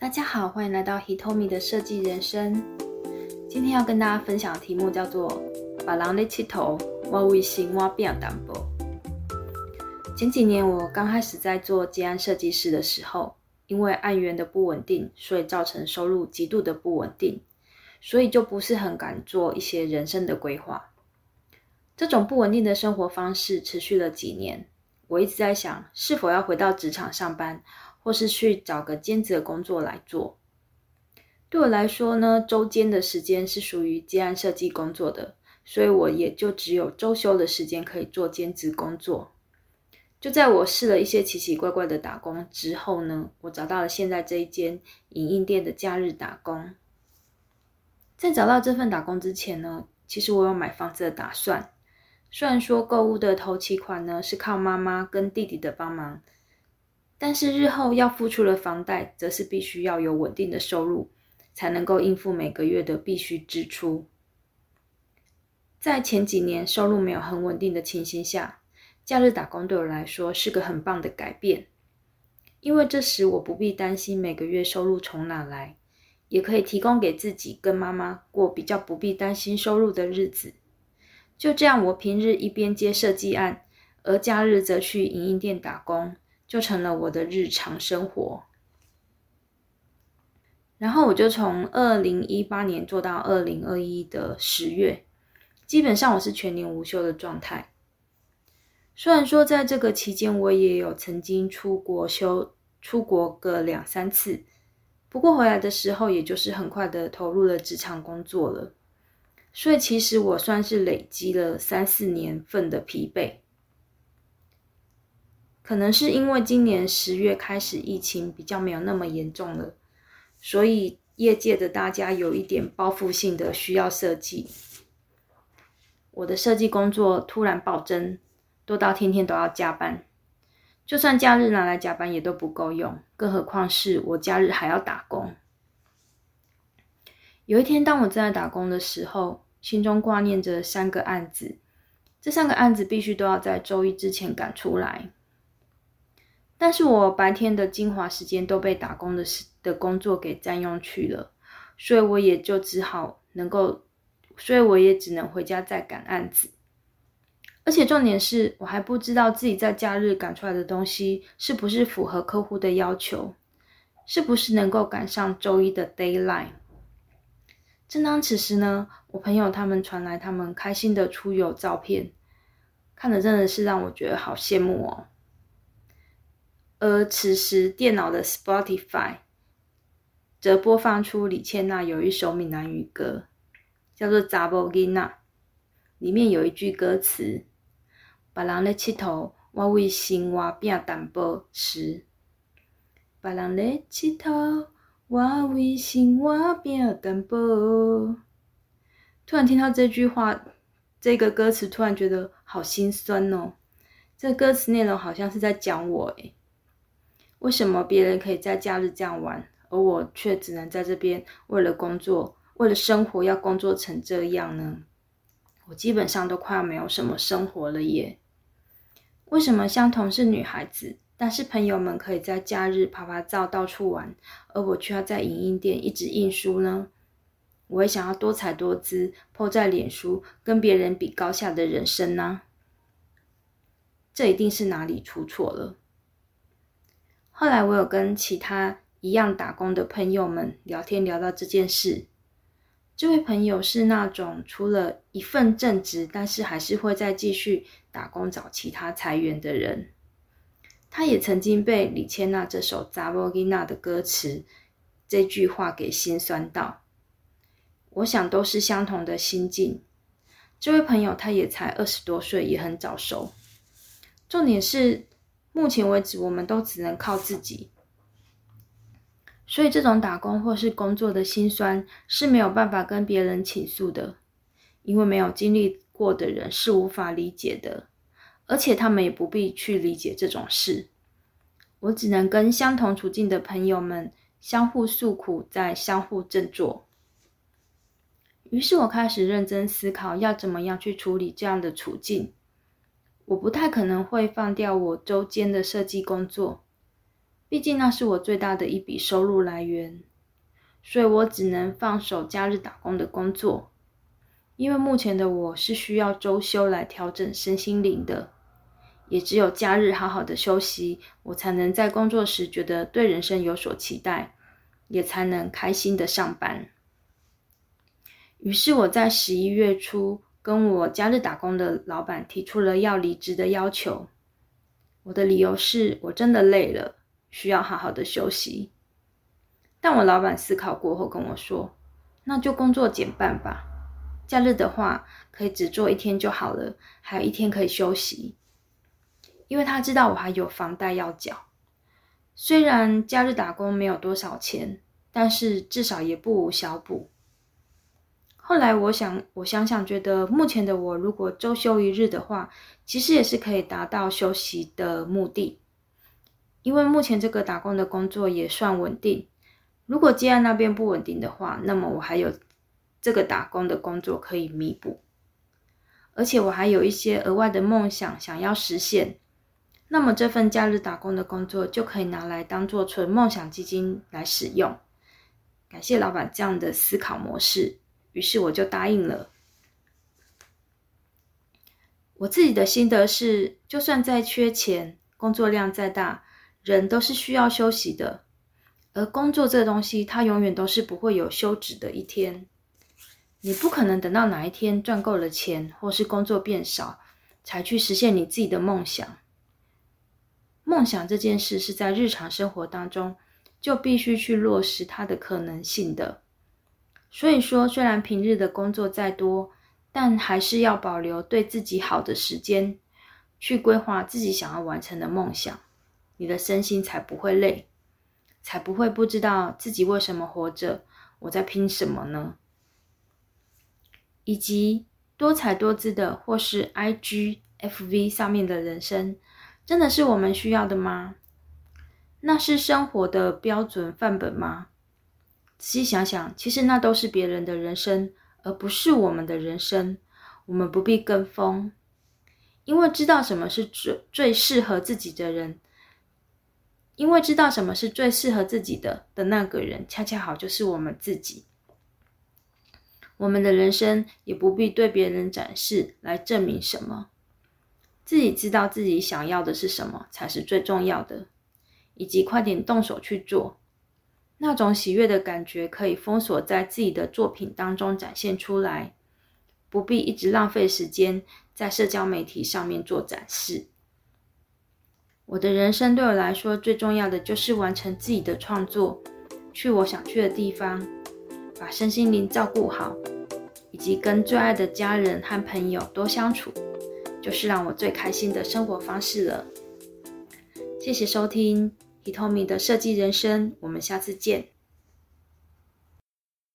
大家好，欢迎来到 Hitomi 的设计人生。今天要跟大家分享的题目叫做“把狼的气头挖微心挖变淡薄”。前几年我刚开始在做接案设计师的时候，因为案源的不稳定，所以造成收入极度的不稳定，所以就不是很敢做一些人生的规划。这种不稳定的生活方式持续了几年，我一直在想，是否要回到职场上班。或是去找个兼职的工作来做。对我来说呢，周间的时间是属于接案设计工作的，所以我也就只有周休的时间可以做兼职工作。就在我试了一些奇奇怪怪的打工之后呢，我找到了现在这一间影印店的假日打工。在找到这份打工之前呢，其实我有买房子的打算。虽然说购物的头期款呢是靠妈妈跟弟弟的帮忙。但是日后要付出的房贷，则是必须要有稳定的收入，才能够应付每个月的必须支出。在前几年收入没有很稳定的情形下，假日打工对我来说是个很棒的改变，因为这时我不必担心每个月收入从哪来，也可以提供给自己跟妈妈过比较不必担心收入的日子。就这样，我平日一边接设计案，而假日则去影印店打工。就成了我的日常生活，然后我就从二零一八年做到二零二一的十月，基本上我是全年无休的状态。虽然说在这个期间我也有曾经出国休出国个两三次，不过回来的时候也就是很快的投入了职场工作了，所以其实我算是累积了三四年份的疲惫。可能是因为今年十月开始疫情比较没有那么严重了，所以业界的大家有一点包袱性的需要设计。我的设计工作突然暴增，多到天天都要加班，就算假日拿来加班也都不够用，更何况是我假日还要打工。有一天，当我正在打工的时候，心中挂念着三个案子，这三个案子必须都要在周一之前赶出来。但是我白天的精华时间都被打工的事的工作给占用去了，所以我也就只好能够，所以我也只能回家再赶案子。而且重点是我还不知道自己在假日赶出来的东西是不是符合客户的要求，是不是能够赶上周一的 d a y l i n e 正当此时呢，我朋友他们传来他们开心的出游照片，看的真的是让我觉得好羡慕哦。而此时，电脑的 Spotify 则播放出李倩娜有一首闽南语歌，叫做《查某囡仔》，里面有一句歌词：“别人咧佚佗，我为生活拼淡薄时；别人咧佚佗，我为生活拼淡薄。”突然听到这句话，这个歌词突然觉得好心酸哦。这歌词内容好像是在讲我诶为什么别人可以在假日这样玩，而我却只能在这边为了工作、为了生活要工作成这样呢？我基本上都快要没有什么生活了耶！为什么相同是女孩子，但是朋友们可以在假日拍拍照到处玩，而我却要在影音店一直印书呢？我也想要多彩多姿，泼在脸书，跟别人比高下的人生呢？这一定是哪里出错了？后来我有跟其他一样打工的朋友们聊天，聊到这件事。这位朋友是那种除了一份正职，但是还是会再继续打工找其他裁员的人。他也曾经被李千娜这首《扎波吉娜》的歌词这句话给心酸到。我想都是相同的心境。这位朋友他也才二十多岁，也很早熟。重点是。目前为止，我们都只能靠自己，所以这种打工或是工作的辛酸是没有办法跟别人倾诉的，因为没有经历过的人是无法理解的，而且他们也不必去理解这种事。我只能跟相同处境的朋友们相互诉苦，再相互振作。于是我开始认真思考，要怎么样去处理这样的处境。我不太可能会放掉我周间的设计工作，毕竟那是我最大的一笔收入来源，所以我只能放手假日打工的工作。因为目前的我是需要周休来调整身心灵的，也只有假日好好的休息，我才能在工作时觉得对人生有所期待，也才能开心的上班。于是我在十一月初跟我假日打工的老板提出了要离职的要求。我的理由是我真的累了，需要好好的休息。但我老板思考过后跟我说：“那就工作减半吧，假日的话可以只做一天就好了，还有一天可以休息。”因为他知道我还有房贷要缴，虽然假日打工没有多少钱，但是至少也不无小补。后来我想，我想想，觉得目前的我如果周休一日的话，其实也是可以达到休息的目的。因为目前这个打工的工作也算稳定。如果接案那边不稳定的话，那么我还有这个打工的工作可以弥补。而且我还有一些额外的梦想想要实现，那么这份假日打工的工作就可以拿来当做纯梦想基金来使用。感谢老板这样的思考模式。于是我就答应了。我自己的心得是，就算再缺钱，工作量再大，人都是需要休息的。而工作这东西，它永远都是不会有休止的一天。你不可能等到哪一天赚够了钱，或是工作变少，才去实现你自己的梦想。梦想这件事是在日常生活当中就必须去落实它的可能性的。所以说，虽然平日的工作再多，但还是要保留对自己好的时间，去规划自己想要完成的梦想，你的身心才不会累，才不会不知道自己为什么活着，我在拼什么呢？以及多彩多姿的，或是 IG、FV 上面的人生，真的是我们需要的吗？那是生活的标准范本吗？仔细想想，其实那都是别人的人生，而不是我们的人生。我们不必跟风，因为知道什么是最最适合自己的人，因为知道什么是最适合自己的的那个人，恰恰好就是我们自己。我们的人生也不必对别人展示来证明什么，自己知道自己想要的是什么才是最重要的，以及快点动手去做。那种喜悦的感觉可以封锁在自己的作品当中展现出来，不必一直浪费时间在社交媒体上面做展示。我的人生对我来说最重要的就是完成自己的创作，去我想去的地方，把身心灵照顾好，以及跟最爱的家人和朋友多相处，就是让我最开心的生活方式了。谢谢收听。透明的设计人生，我们下次见。